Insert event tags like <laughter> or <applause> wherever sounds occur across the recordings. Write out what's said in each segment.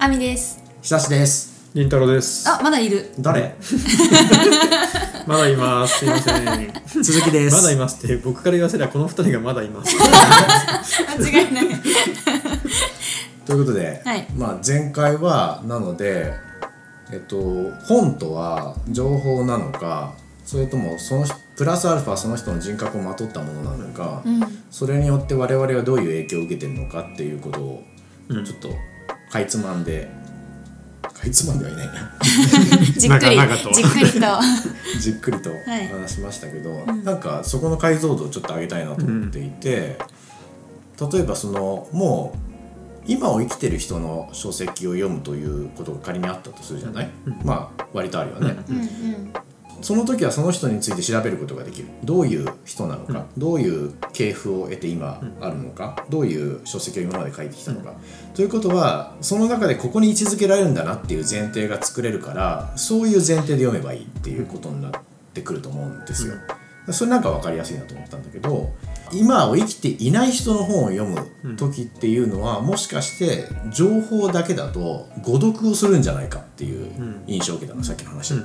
あみです。久しです。りんたろーです。あまだいる。誰？<laughs> まだいます。すいません。鈴木です。まだいますって僕から言わせればこの二人がまだいます。<laughs> 間違いない。<laughs> ということで、はい。まあ、前回はなのでえっと本とは情報なのかそれともその人プラスアルファその人の人格をまとったものなのか、うん。それによって我々はどういう影響を受けてるのかっていうことをうん。ちょっとかいつまんで、かいつまんではいないな。<laughs> じっくりじっくりと。じっくりと <laughs> い。話しましたけど、なんかそこの解像度をちょっと上げたいなと思っていて、例えばそのもう今を生きてる人の書籍を読むということが仮にあったとするじゃない、まあ割とあるよね、うんうんその時はその人について調べることができる。どういう人なのか、どういう系譜を得て今あるのか、どういう書籍を今まで書いてきたのか、ということはその中でここに位置づけられるんだなっていう前提が作れるからそういう前提で読めばいいっていうことになってくると思うんですよ。それなんか分かりやすいなと思ったんだけど今を生きていない人の本を読む時っていうのは、もしかして情報だけだと誤読をするんじゃないかっていう印象を受けたの、さっきの話で。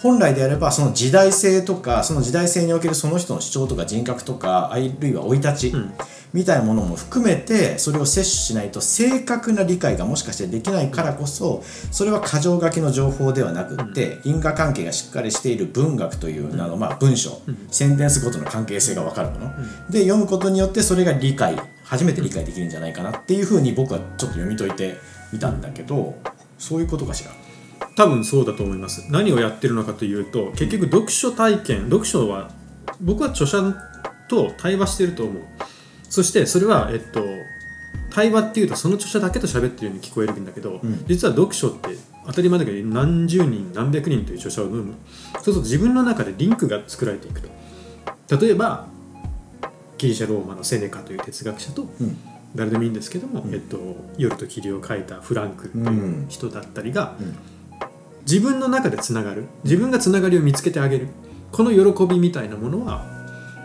本来であればその時代性とかその時代性におけるその人の主張とか人格とかあるいは生い立ちみたいなものも含めてそれを摂取しないと正確な理解がもしかしてできないからこそそれは箇条書きの情報ではなくって因果関係がしっかりしている文学という名のまあ文章。センテンスごとの関係性が分かるもの。で読むことによってそれが理解初めて理解できるんじゃないかなっていうふうに僕はちょっと読み解いてみたんだけどそういうことかしら？多分そうだと思います。何をやってるのかというと結局読書体験読書は僕は著者と対話してると思う。そしてそれはえっと対話っていうとその著者だけと喋ってるように聞こえるんだけど、ん。実は読書って当たり前だけど何十人何百人という著者を読む。そうすると自分の中でリンクが作られていくと。例えばギリシャ・ローマのセネカという哲学者と、うん。誰でもいいんですけども、えっと、夜と霧を書いたフランクという人だったりが、ん自分の中でつながる。自分がつながりを見つけてあげる。この喜びみたいなものは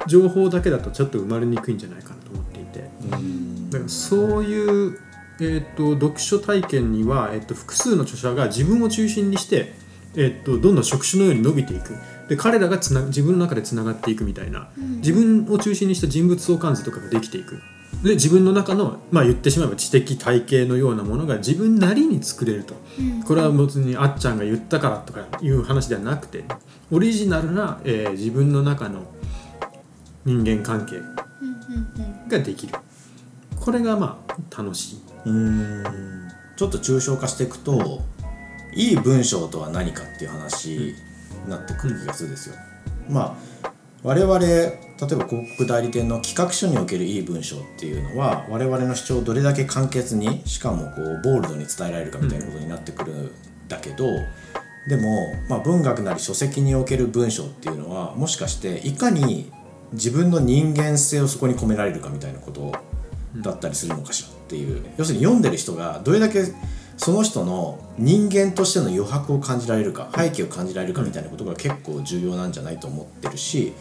情報だけだとちょっと生まれにくいんじゃないかなと思っていて。だからそういう、えー、と読書体験には、えー、と複数の著者が自分を中心にして、えー、とどんどん触手のように伸びていく。で彼らがつな自分の中でつながっていくみたいな、自分を中心にした人物相関図とかができていくで自分の中の、まあ、言ってしまえば知的体系のようなものが自分なりに作れると、これは別にあっちゃんが言ったからとかいう話ではなくてオリジナルな、えー自分の中の人間関係ができる。これがまあ楽しい。うーん。ちょっと抽象化していくと、いい文章とは何かっていう話になってくる気がするんですよ。まあ我々例えば広告代理店の企画書におけるいい文章っていうのは我々の主張をどれだけ簡潔にしかもこうボールドに伝えられるかみたいなことになってくるんだけど、でも、まあ、文学なり書籍における文章っていうのはもしかしていかに自分の人間性をそこに込められるかみたいなことだったりするのかしらっていう、要するに読んでる人がどれだけその人の人間としての余白を感じられるか背景を感じられるかみたいなことが結構重要なんじゃないと思ってるし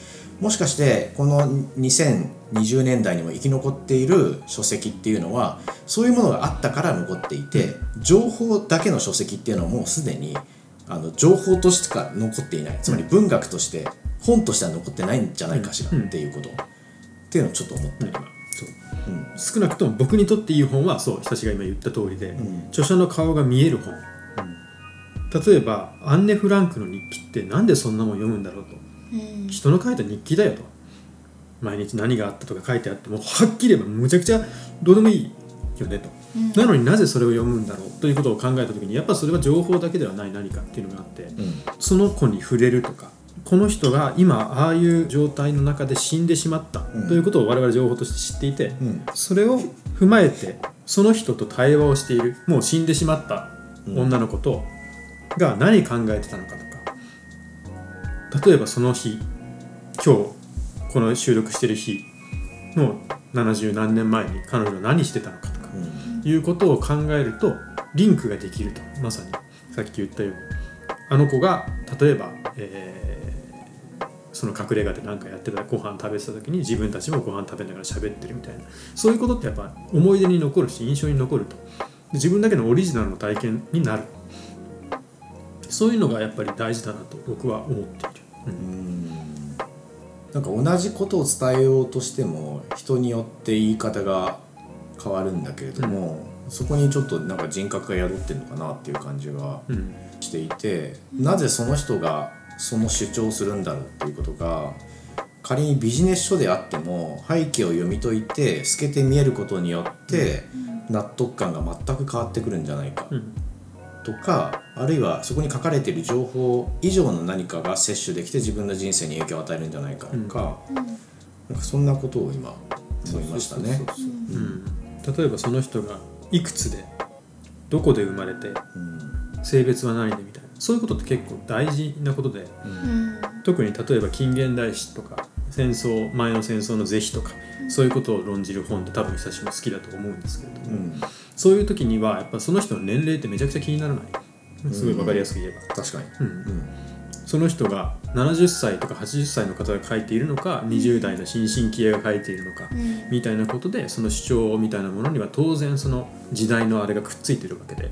もしかしてこの2020年代にも生き残っている書籍っていうのはそういうものがあったから残っていて情報だけの書籍っていうのはもうすでにあの情報としてしか残っていない。つまり文学として本としては残ってないんじゃないかしらっていうこと、っていうのをちょっと思った。今。そう。うん少なくとも僕にとっていい本はそう久しが今言った通りで、ん。著者の顔が見える本、例えばアンネ・フランクの日記ってなんでそんなもん読むんだろうとうん。人の書いた日記だよと。毎日何があったとか書いてあってもはっきり言えばむちゃくちゃどうでもいいよねと、なのになぜそれを読むんだろう。ということを考えた時にやっぱそれは情報だけではない何かっていうのがあって、うん。その子に触れるとかこの人が今ああいう状態の中で死んでしまったん。ということを我々情報として知っていて、うん。それを踏まえてその人と対話をしているもう死んでしまった女の子と、が何考えてたのかと。か例えばその日今日この収録してる日の70何年前に彼女は何してたのかとかうん。いうことを考えるとリンクができるとまさにさっき言ったように。あの子が例えば、えーその隠れ家で何かやってたご飯食べてた時に自分たちもご飯食べながら喋ってるみたいな。そういうことってやっぱ思い出に残るし印象に残ると。自分だけのオリジナルの体験になる。そういうのがやっぱり大事だなと僕は思っている、うん。なんか同じことを伝えようとしても人によって言い方が変わるんだけれども、そこにちょっとなんか人格が宿ってるのかなっていう感じがうん。していて、なぜその人がその主張をするんだろうっていうことが仮にビジネス書であっても背景を読み解いて透けて見えることによって納得感が全く変わってくるんじゃないか。うんとかあるいはそこに書かれている情報以上の何かが摂取できて自分の人生に影響を与えるんじゃないかとか,、なんかそんなことを今思いましたね。例えばその人がいくつでどこで生まれてうん。性別は何でみたいな。そういうことって結構大事なことで。うん。特に例えば近現代史とか戦争前の戦争の是非とかそういうことを論じる本って多分久しぶり好きだと思うんですけれども、うん。そういう時にはやっぱその人の年齢ってめちゃくちゃ気にならない。すごい分かりやすく言えば、確かに、うん。うん。その人が70歳とか80歳の方が書いているのか20代の新進気鋭が書いているのか、うん。みたいなことでその主張みたいなものには当然その時代のあれがくっついてるわけで、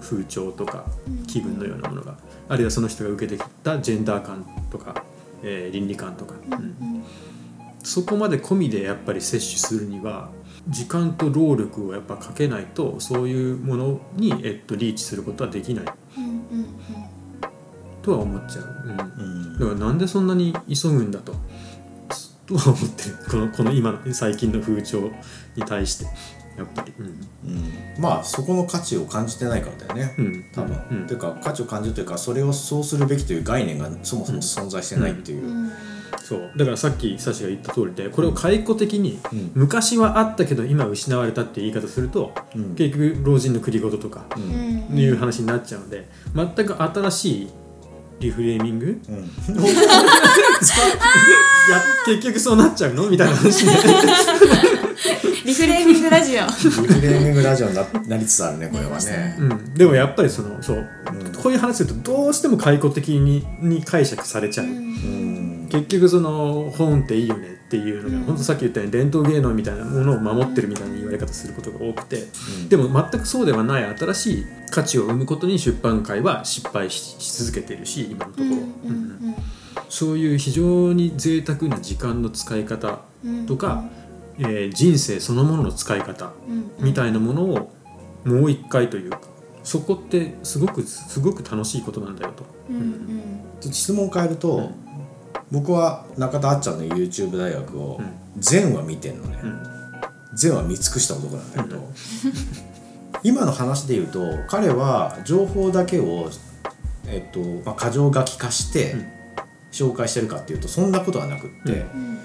風潮とか気分のようなものが。あるいはその人が受けてきたジェンダー感とか、えー倫理観とか、うんそこまで込みでやっぱり摂取するには時間と労力をやっぱかけないとそういうものに、えっと、リーチすることはできない。うんうんとは思っちゃう、うん。うん。だからなんでそんなに急ぐんだととは思ってるこのこの今の最近の風潮に対してやっぱり、うん。うん。まあそこの価値を感じてないからだよね、うん。多分、うん。というか価値を感じるというかそれをそうするべきという概念がそもそも存在してないっていう、うん。そう。だからさっきサシが言った通りでこれを解雇的に、うん。昔はあったけど今失われたって言い方すると、うん。結局老人の繰り言とかううんん。いう話になっちゃうので全く新しいリフレーミング？うん。<laughs> いや結局そうなっちゃうの？みたいな話で <laughs> リフレーミングラジオ。リフレーミングラジオにななりつつあるねこれはね。うん、でもやっぱりそのそう、うん。こういう話するとどうしても解雇的にに解釈されちゃう、うん。結局その本っていいよねっていうのが、うん。本当さっき言ったように伝統芸能みたいなものを守ってるみたいな言われ方することが多くて、うん。でも全くそうではない新しい価値を生むことに出版界は失敗しし続けているし今のところ、うんそういう非常に贅沢な時間の使い方とか、えー人生そのものの使い方みたいなものをもう一回というかそこってすごくすごく楽しいことなんだよと。うんうん。質問を変えると、うん。僕は中田あっちゃんの YouTube 大学をうん。全話見てんのね、うん。全話見尽くした男なんだけど、<laughs> 今の話で言うと彼は情報だけを、えっとまあ、箇条書き化してうん。紹介してるかっていうとそんなことはなくって、うん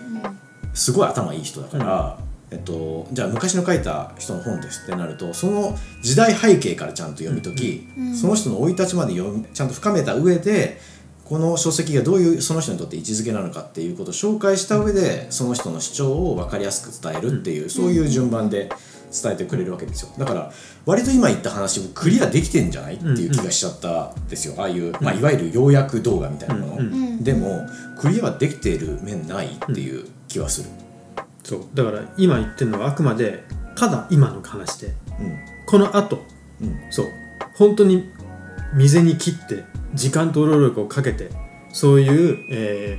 すごい頭いい人だから、えっと、じゃあ昔の書いた人の本ですってなるとその時代背景からちゃんと読み解き、うんその人の生い立ちまで読みちゃんと深めた上でこの書籍がどういうその人にとって位置づけなのかっていうことを紹介した上でその人の主張を分かりやすく伝えるっていう、そういう順番で伝えてくれるわけですよ。だから割と今言った話もクリアできてんじゃない？っていう気がしちゃったんですよ。ああいう、まあ、いわゆる要約動画みたいなもの、うんうんうん。でもクリアはできている面ないっていう気はする。そう。だから今言ってるのはあくまでただ今の話で。うん。この後。うん。そう。本当に未に切って時間と労力をかけてそういう、え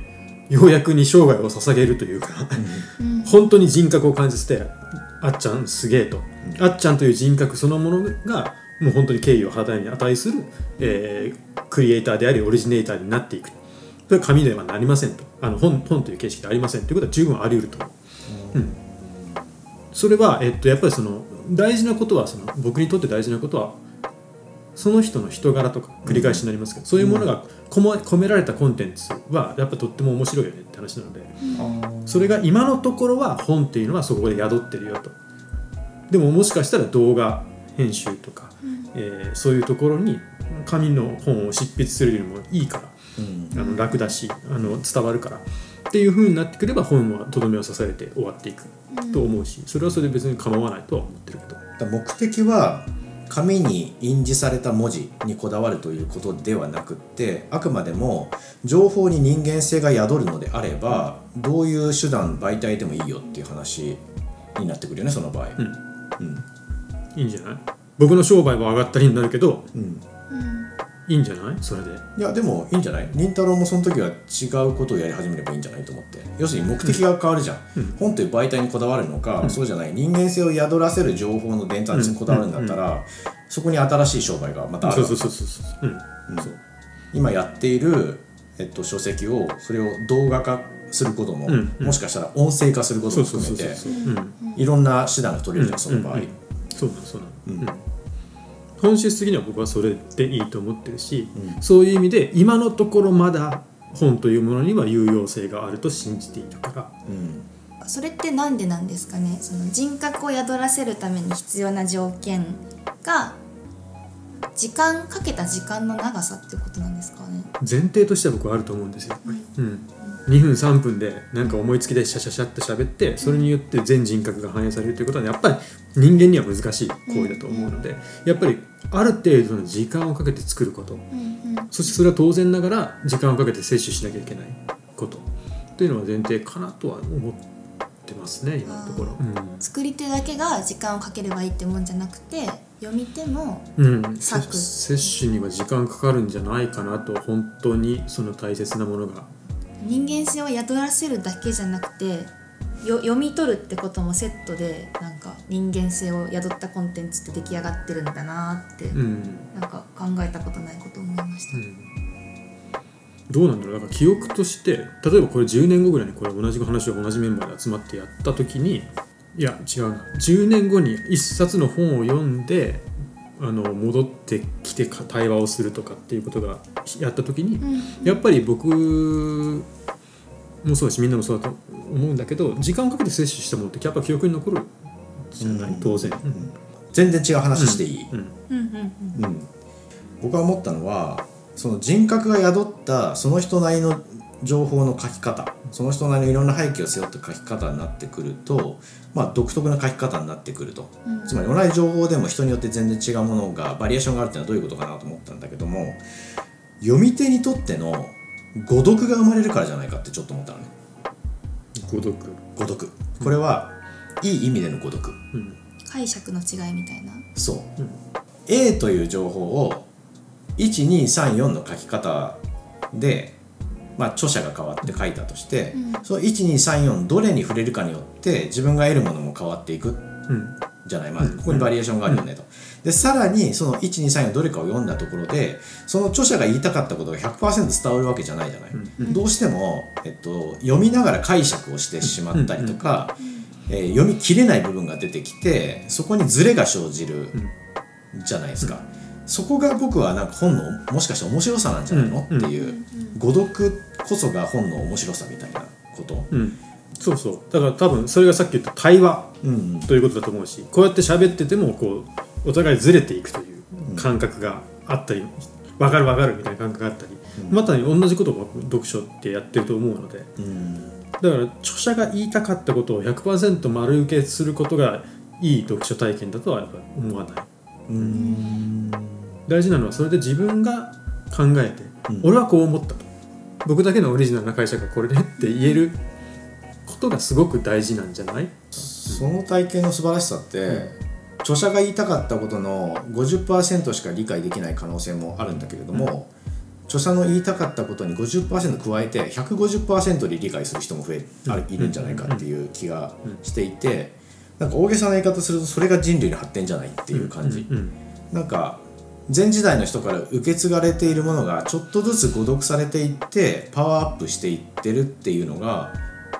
ー、要約に生涯を捧げるというか <laughs> うん。本当に人格を感じてあっちゃんすげえと、あっちゃんという人格そのものがもう本当に敬意を払うに値する、えークリエイターでありオリジネーターになっていくそれは紙ではなりませんと。あの本本という形式でありませんということは十分あり得ると。思う、うん、それは、えっと、やっぱりその大事なことはその僕にとって大事なことはその人の人柄とか繰り返しになりますけど、そういうものが込め込められたコンテンツはやっぱとっても面白いよねって話なので、それが今のところは本っていうのはそこで宿ってるよと。でももしかしたら動画編集とか、えーそういうところに紙の本を執筆するよりもいいからうんあの楽だしあの伝わるから。っていう風になってくれば本はとどめを刺されて終わっていくと思うしそれはそれで別に構わないとは思ってるけど。目的は紙に印字された文字にこだわるということではなくってあくまでも情報に人間性が宿るのであればどういう手段媒体でもいいよっていう話になってくるよねその場合、うん。うん。いいんじゃない？僕の商売は上がったりになるけどうんうんいいんじゃない？それで。いやでもいいんじゃない？忍太郎もその時は違うことをやり始めればいいんじゃないと思って。要するに目的が変わるじゃん、うん。本という媒体にこだわるのか、そうじゃない。人間性を宿らせる情報の伝達にこだわるんだったら、そこに新しい商売がまたあるそうそうそうそうそう。うん。今やっている、えっと、書籍をそれを動画化することも、うん。うん。もしかしたら音声化することも含めていろんな手段が取れるじゃん、その場合、うん。うん。そうなのそうなん。うん本質的には僕はそれでいいと思ってるし、うん。そういう意味で今のところまだ本というものには有用性があると信じているから。うん。それってなんでなんですかね？その人格を宿らせるために必要な条件が時間かけた時間の長さってことなんですかね？前提としては僕はあると思うんですよ。うん、2分3分でなんか思いつきでシャシャシャって喋ってそれによって全人格が反映されるということはやっぱり人間には難しい行為だと思うのでやっぱりある程度の時間をかけて作ること。うんうん。そしてそれは当然ながら時間をかけて摂取しなきゃいけないこと。というのは前提かなとは思ってますね今のところ。作り手だけが時間をかければいいってもんじゃなくて読み手もうん、うん、摂取には時間かかるんじゃないかなと本当にその大切なものが。人間性を宿らせるだけじゃなくてよ読み取るってこともセットでなんか人間性を宿ったコンテンツって出来上がってるんだなって、うん。なんか考えたことないこと思いました、うん。どうなんだろう。だから記憶として例えばこれ10年後ぐらいにこれ同じ話を同じメンバーで集まってやった時にいや違うな。10年後に一冊の本を読んであの戻ってきてか対話をするとかっていうことがやった時に、うん。やっぱり僕もそうだしみんなもそうだと思うんだけど時間をかけて摂取したものってやっぱ記憶に残るじゃない、うん。当然。全然違う話していい、うん。うん。うんうん僕が思ったのはその人格が宿ったその人なりの情報の書き方その人なりのいろんな背景を背負った書き方になってくると、まあ、独特な書き方になってくると、うん。つまり同じ情報でも人によって全然違うものがバリエーションがあるっていうのはどういうことかなと思ったんだけども読み手にとっての誤読が生まれるからじゃないかってちょっと思ったのね。孤独、誤読。これはいい意味での誤読。うん。解釈の違いみたいな。そう、うん。A という情報を1234の書き方で、まあ、著者が変わって書いたとして、うん。その1234どれに触れるかによって自分が得るものも変わっていくうん。じゃない、まあうん、ここにバリエーションがあるよねと。でさらにその1234どれかを読んだところでその著者が言いたかったことが100%伝わるわけじゃないじゃない。うん。どうしても、えっと、読みながら解釈をしてしまったりとか、えー読み切れない部分が出てきてそこにズレが生じるじゃないですか、そこが僕はなんか本のもしかして面白さなんじゃないの、うん。っていう誤読こそが本の面白さみたいなこと、うん、そうそう。だから多分それがさっき言った対話うん。ということだと思うしこうやって喋っててもこうお互いずれていくという感覚があったり、分かる分かるみたいな感覚があったり、またに同じことを読書ってやってると思うので。うん。だから著者が言いたかったことを100%丸受けすることがいい読書体験だとはやっぱり思わない。うん。大事なのはそれで自分が考えて、うん。俺はこう思ったと。僕だけのオリジナルな解釈がこれねって言えることがすごく大事なんじゃない？その体験の素晴らしさって、著者が言いたかったことの50%しか理解できない可能性もあるんだけれども、著者の言いたかったことに50%加えて150%で理解する人も増えいるんじゃないかっていう気がしていてなんか大げさな言い方するとそれが人類の発展じゃないっていう感じ、うん。なんか前時代の人から受け継がれているものがちょっとずつ誤読されていってパワーアップしていってるっていうのが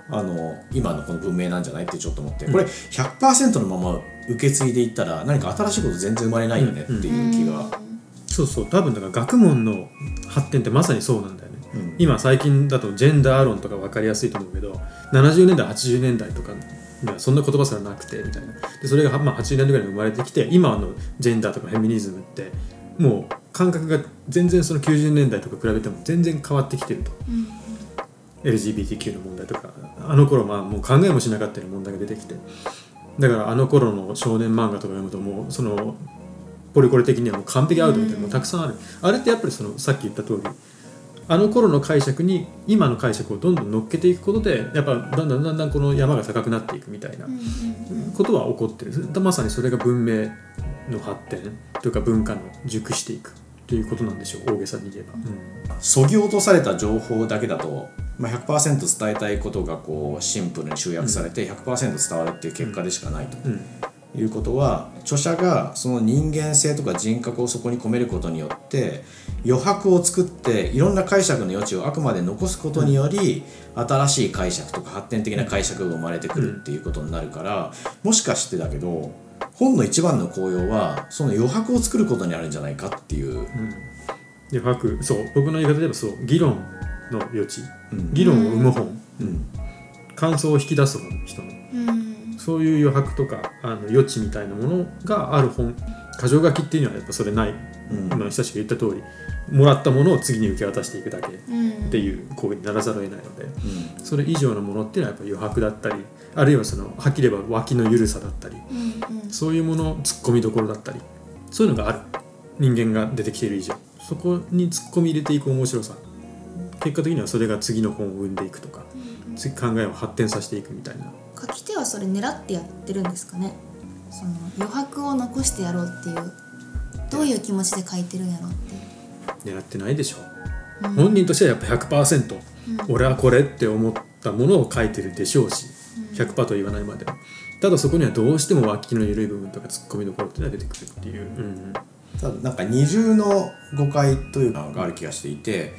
あの今のこの文明なんじゃないってちょっと思って。これ100%のまま受け継いでいったら何か新しいこと全然生まれないよねっていう気が、そうそう。多分だから学問の発展ってまさにそうなんだよね、うん。今最近だとジェンダー論とか分かりやすいと思うけど70年代80年代とかにはそんな言葉すらなくてみたいな。でそれがまあ80年代ぐらいに生まれてきて今のジェンダーとかフェミニズムってもう感覚が全然その90年代とか比べても全然変わってきてると。うん LGBTQ の問題とかあの頃まあもう考えもしなかったような問題が出てきてだからあの頃の少年漫画とか読むともうそのポリコレ的にはもう完璧アウトみたいなのもたくさんある、あれってやっぱりそのさっき言った通りあの頃の解釈に今の解釈をどんどん乗っけていくことでやっぱだんだんだんだんこの山が高くなっていくみたいなことは起こってる。まさにそれが文明の発展というか文化の熟していくということなんでしょう大げさに言えば。そぎ落とされた情報だけだと、まあ、100%伝えたいことがこうシンプルに集約されて100%伝わるっていう結果でしかないと。うんいうことは著者がその人間性とか人格をそこに込めることによって余白を作っていろんな解釈の余地をあくまで残すことにより、新しい解釈とか発展的な解釈が生まれてくるっていうことになるからもしかしてだけど本の一番の効用はその余白を作ることにあるんじゃないかっていう、余白。そう。僕の言い方で言えばそう。議論の余地。うん。議論を生む本。うん。感想を引き出す本人の。うん。そういう余白とかあの余地みたいなものがある本。箇条書きっていうのはやっぱそれない、うん今久しく言った通りもらったものを次に受け渡していくだけっうん。ていう行為にならざるを得ないのでうん。それ以上のものっていうのはやっぱ余白だったりあるいはそのはっきり言えば脇の緩さだったりうんうん。そういうもの突っ込みどころだったりそういうのがある。人間が出てきている以上。そこに突っ込み入れていく面白さ。結果的にはそれが次の本を生んでいくとか次考えを発展させていくみたいな。書き手はそれ狙ってやってるんですかね。その余白を残してやろうっていうどういう気持ちで書いてるんやろうって。狙ってないでしょ。う、うん。本人としてはやっぱ100%、俺はこれって思ったものを書いてるでしょうし100%と言わないまで。もただそこにはどうしても脇の緩い部分とか突っ込みどころっていうのが出てくるっていう、うんただなんか二重の誤解というのがある気がしていて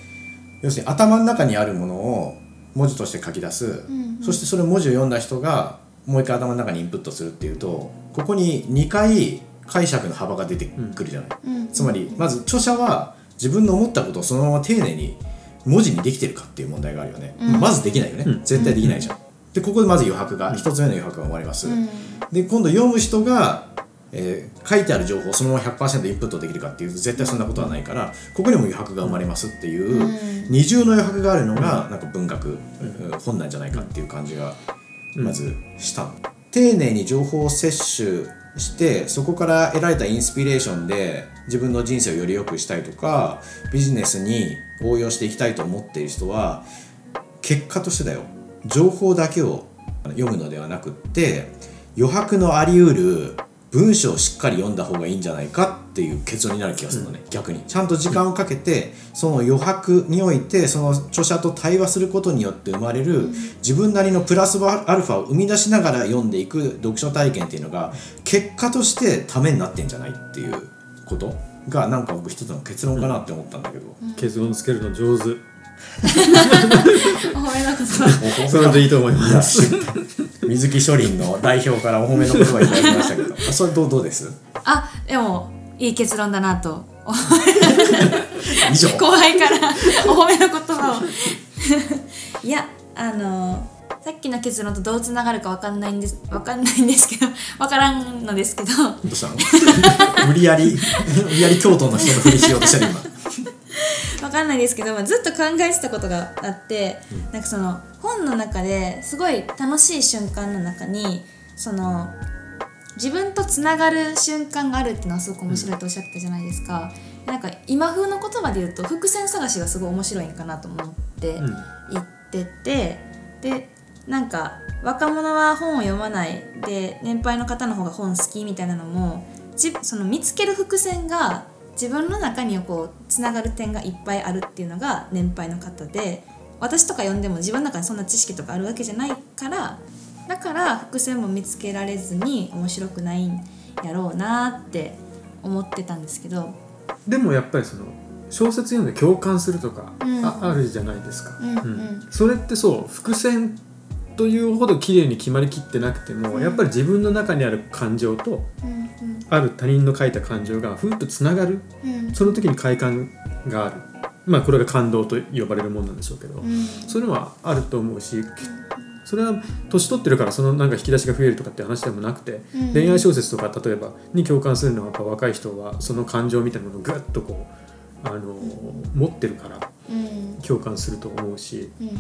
要するに頭の中にあるものを文字として書き出す、んうん。そしてそれを文字を読んだ人がもう一回頭の中にインプットするっていうとここに2回解釈の幅が出てくるじゃない、うん。つまりまず著者は自分の思ったことをそのまま丁寧に文字にできてるかっていう問題があるよね、うん。まずできないよね、うん。絶対できないじゃん、でここでまず余白が一つ目の余白が生まれます、うん。で今度読む人が、えー書いてある情報をそのまま100%インプットできるかっていうと絶対そんなことはないからここにも余白が生まれますっていう、うん。二重の余白があるのがなんか文学、うん。本なんじゃないかっていう感じがまずしたの、丁寧に情報を摂取してそこから得られたインスピレーションで自分の人生をより良くしたいとかビジネスに応用していきたいと思っている人は結果としてだよ。情報だけを読むのではなくって余白のありうる文章をしっかり読んだ方がいいんじゃないかっていう結論になる気がするのね、逆に。ちゃんと時間をかけてその余白においてその著者と対話することによって生まれる自分なりのプラスアルファを生み出しながら読んでいく読書体験っていうのが結果としてためになってんじゃないっていうこと？がなんか僕一つの結論かなって思ったんだけど、結論つけるの上手。お褒めの言葉それでいいと思います <laughs> 水木書林の代表からお褒めの言葉いただきましたけど。<laughs> あそれどうどうです？あでもいい結論だなと。<laughs> 以上。<laughs> 後輩からお褒めの言葉を。いやあのさっきの結論とどうつながるかわかんないんですわかんないんですけどわからんのですけど。どうしたの？無理やり無理やり京都の人のふりしようとしてる今 <laughs> わかんないですけど、まあ、ずっと考えてたことがあって、なんかその本の中ですごい楽しい瞬間の中にその自分とつながる瞬間があるっていうのはすごく面白いとおっしゃってたじゃないですか。なんか今風の言葉で言うと伏線探しがすごい面白いんかなと思ってうん言ってて、でなんか若者は本を読まないで年配の方の方が本好きみたいなのもじその見つける伏線が自分の中にこうつながる点がいっぱいあるっていうのが年配の方で私とか読んでも自分の中にそんな知識とかあるわけじゃないからだから伏線も見つけられずに面白くないんやろうなって思ってたんですけど。でもやっぱりその小説読んで共感するとか、うん。ああるじゃないですか、うん。うん。それってそう伏線というほど綺麗に決まりきってなくても、うん。やっぱり自分の中にある感情とうんある他人の書いた感情がふっとつながる。うん。その時に快感がある。まあこれが感動と呼ばれるもんなんでしょうけど、うん。そういうのはあると思うしそれは年取ってるからそのなんか引き出しが増えるとかって話でもなくて、うん。恋愛小説とか例えばに共感するのはやっぱ若い人はその感情みたいなものをぐっとこうあの持ってるからうん。共感すると思うしうんうん、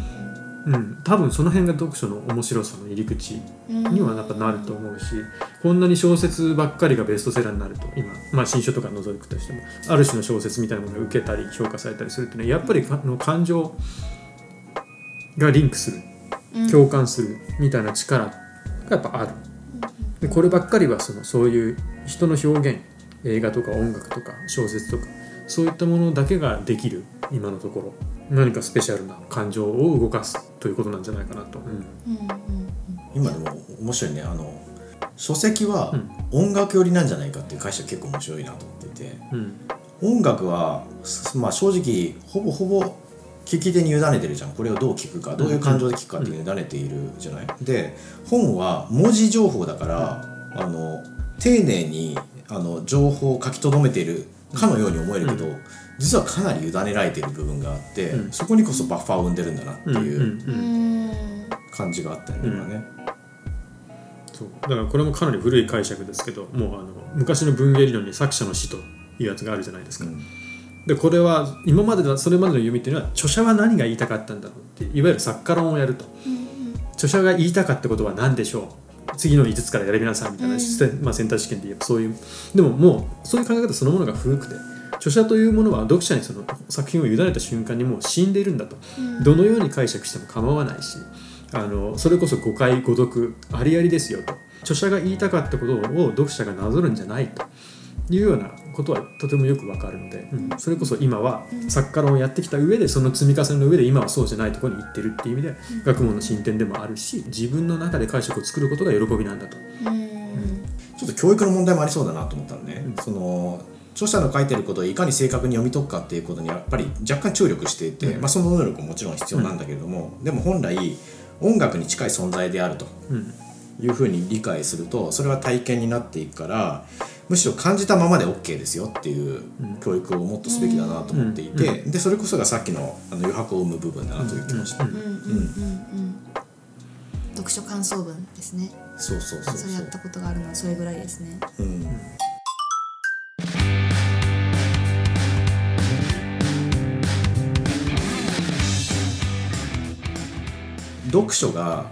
多分その辺が読書の面白さの入り口にはやっぱなると思うし、こんなに小説ばっかりがベストセラーになると今、まあ、新書とか除くとしてもある種の小説みたいなものが受けたり評価されたりするっていうのはやっぱりの感情がリンクする共感するみたいな力がやっぱある。でこればっかりはそのそういう人の表現映画とか音楽とか小説とかそういったものだけができる今のところ何かスペシャルな感情を動かすということなんじゃないかなと。今でも面白いね。あの書籍は音楽寄りなんじゃないかっていう解釈結構面白いなと思っていて。うん。音楽は、まあ、正直ほぼほぼ聞き手に委ねてるじゃん。これをどう聞くかどういう感情で聞くかっていうのに委ねているじゃない、で本は文字情報だからあの丁寧にあの情報を書き留めているかのように思えるけど、実はかなり委ねられている部分があって、うん。そこにこそバッファーを生んでるんだなってうんうんいううん。感じがあったよね、今ね。そう。だからこれもかなり古い解釈ですけどもうあの昔の文芸理論に作者の死というやつがあるじゃないですか。うん。でこれは今までのそれまでの読みっていうのは著者は何が言いたかったんだろうっていわゆる作家論をやると、著者が言いたかったことは何でしょう。次の5つから選びなさいみたいな、まあ、センター試験で言えばそういうでももうそういう考え方そのものが古くて著者というものは読者にその作品を委ねた瞬間にもう死んでいるんだと、どのように解釈しても構わないしあのそれこそ誤解誤読ありありですよと。著者が言いたかったことを読者がなぞるんじゃないと。いうようなことはとてもよくわかるので、うん。それこそ今は作家論をやってきた上でその積み重ねの上で今はそうじゃないところに行ってるっていう意味で学問の進展でもあるし自分の中で解釈を作ることが喜びなんだと。ちょっと教育の問題もありそうだなと思ったのね、その著者の書いてることをいかに正確に読み解くかっていうことにやっぱり若干注力していて、まあ、その能力ももちろん必要なんだけれども、でも本来音楽に近い存在であるとうん。いうふうに理解するとそれは体験になっていくからむしろ感じたままで OK ですよっていう教育をもっとすべきだなと思っていて、でそれこそがさっきのあの余白を生む部分だなという気もした、うん。うん。うん。うん。うん。読書感想文ですね。そうそうそうそれやったことがあるのはそれぐらいですね。うん読書が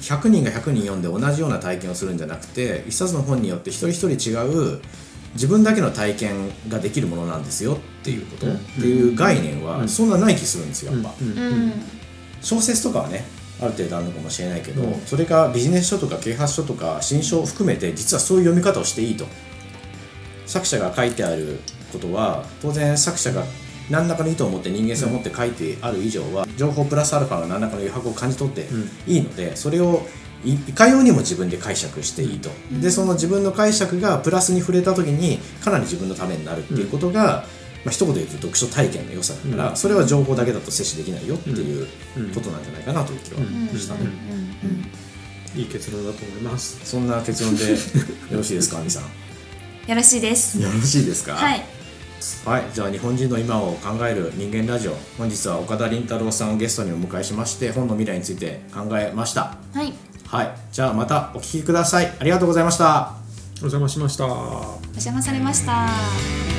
100人が100人読んで同じような体験をするんじゃなくて一冊の本によって一人一人違う自分だけの体験ができるものなんですよっていうこと、うん。っていう概念はそんなない気するんですよやっぱ、小説とかはねある程度あるのかもしれないけど、うん。それがビジネス書とか啓発書とか新書を含めて実はそういう読み方をしていいと。作者が書いてあることは当然作者が何らかの意図を持って人間性を持って書いてある以上は情報プラスアルファの何らかの余白を感じ取っていいのでそれをいいかようにも自分で解釈していいと、でその自分の解釈がプラスに触れた時にかなり自分のためになるっていうことが、まあ一言で言うと読書体験の良さだから、うん。それは情報だけだと摂取できないよっていううん。ことなんじゃないかなという気はしたね、いい結論だと思います。そんな結論でよろしいですか亜美さん。よよろしいです。ろしいですか？はいはい、じゃあ日本人の今を考える人間ラジオ。本日は岡田凛太郎さんをゲストにお迎えしまして本の未来について考えました。はい。はいじゃあまたお聞きください。ありがとうございました。お邪魔しました。お邪魔されました